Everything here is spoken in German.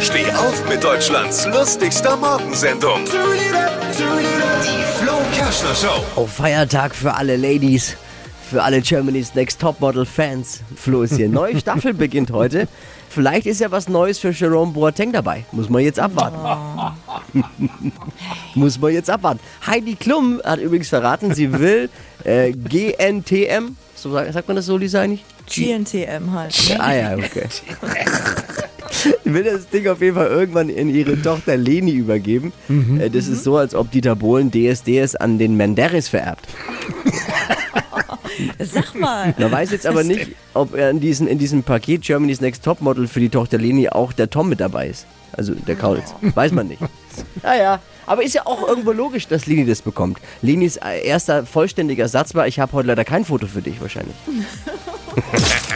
Steh auf mit Deutschlands lustigster Morgensendung. Die Flo Kerschner Show. Oh, Feiertag für alle Ladies, für alle Germany's Next Topmodel Fans. Flo ist hier. Neue Staffel beginnt heute. Vielleicht ist ja was Neues für Jerome Boateng dabei. Muss man jetzt abwarten. Muss man jetzt abwarten. Heidi Klum hat übrigens verraten, sie will äh, GNTM. So sagt, sagt man das so, Lisa eigentlich? GNTM halt. Ne? Ah ja, okay. Ich will das Ding auf jeden Fall irgendwann in ihre Tochter Leni übergeben. Äh, Das ist so, als ob Dieter Bohlen DSDS an den Menderes vererbt. Sag mal. Man weiß jetzt aber nicht, ob er in, diesen, in diesem Paket Germany's Next Topmodel für die Tochter Leni auch der Tom mit dabei ist. Also der Kaulitz. Weiß man nicht. Naja, aber ist ja auch irgendwo logisch, dass Leni das bekommt. Lenis äh, erster vollständiger Satz war, ich habe heute leider kein Foto für dich wahrscheinlich.